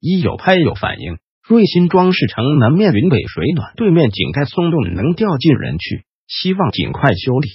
一有拍有反应，瑞新装饰城南面云北水暖对面井盖松动能掉进人去，希望尽快修理。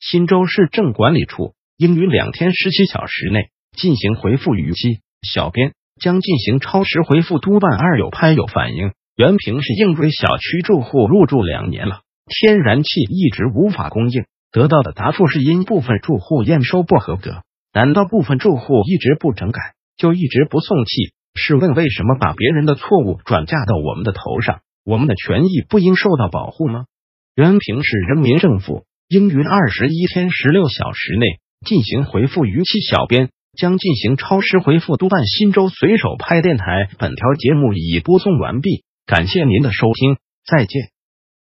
新州市政管理处应于两天十七小时内进行回复逾期，小编将进行超时回复督办。二有拍有反应，原平市应瑞小区住户入住两年了，天然气一直无法供应，得到的答复是因部分住户验收不合格。难道部分住户一直不整改，就一直不送气？试问为什么把别人的错误转嫁到我们的头上？我们的权益不应受到保护吗？原平市人民政府应于二十一天十六小时内进行回复逾期，小编将进行超时回复督办。新州随手拍电台，本条节目已播送完毕，感谢您的收听，再见。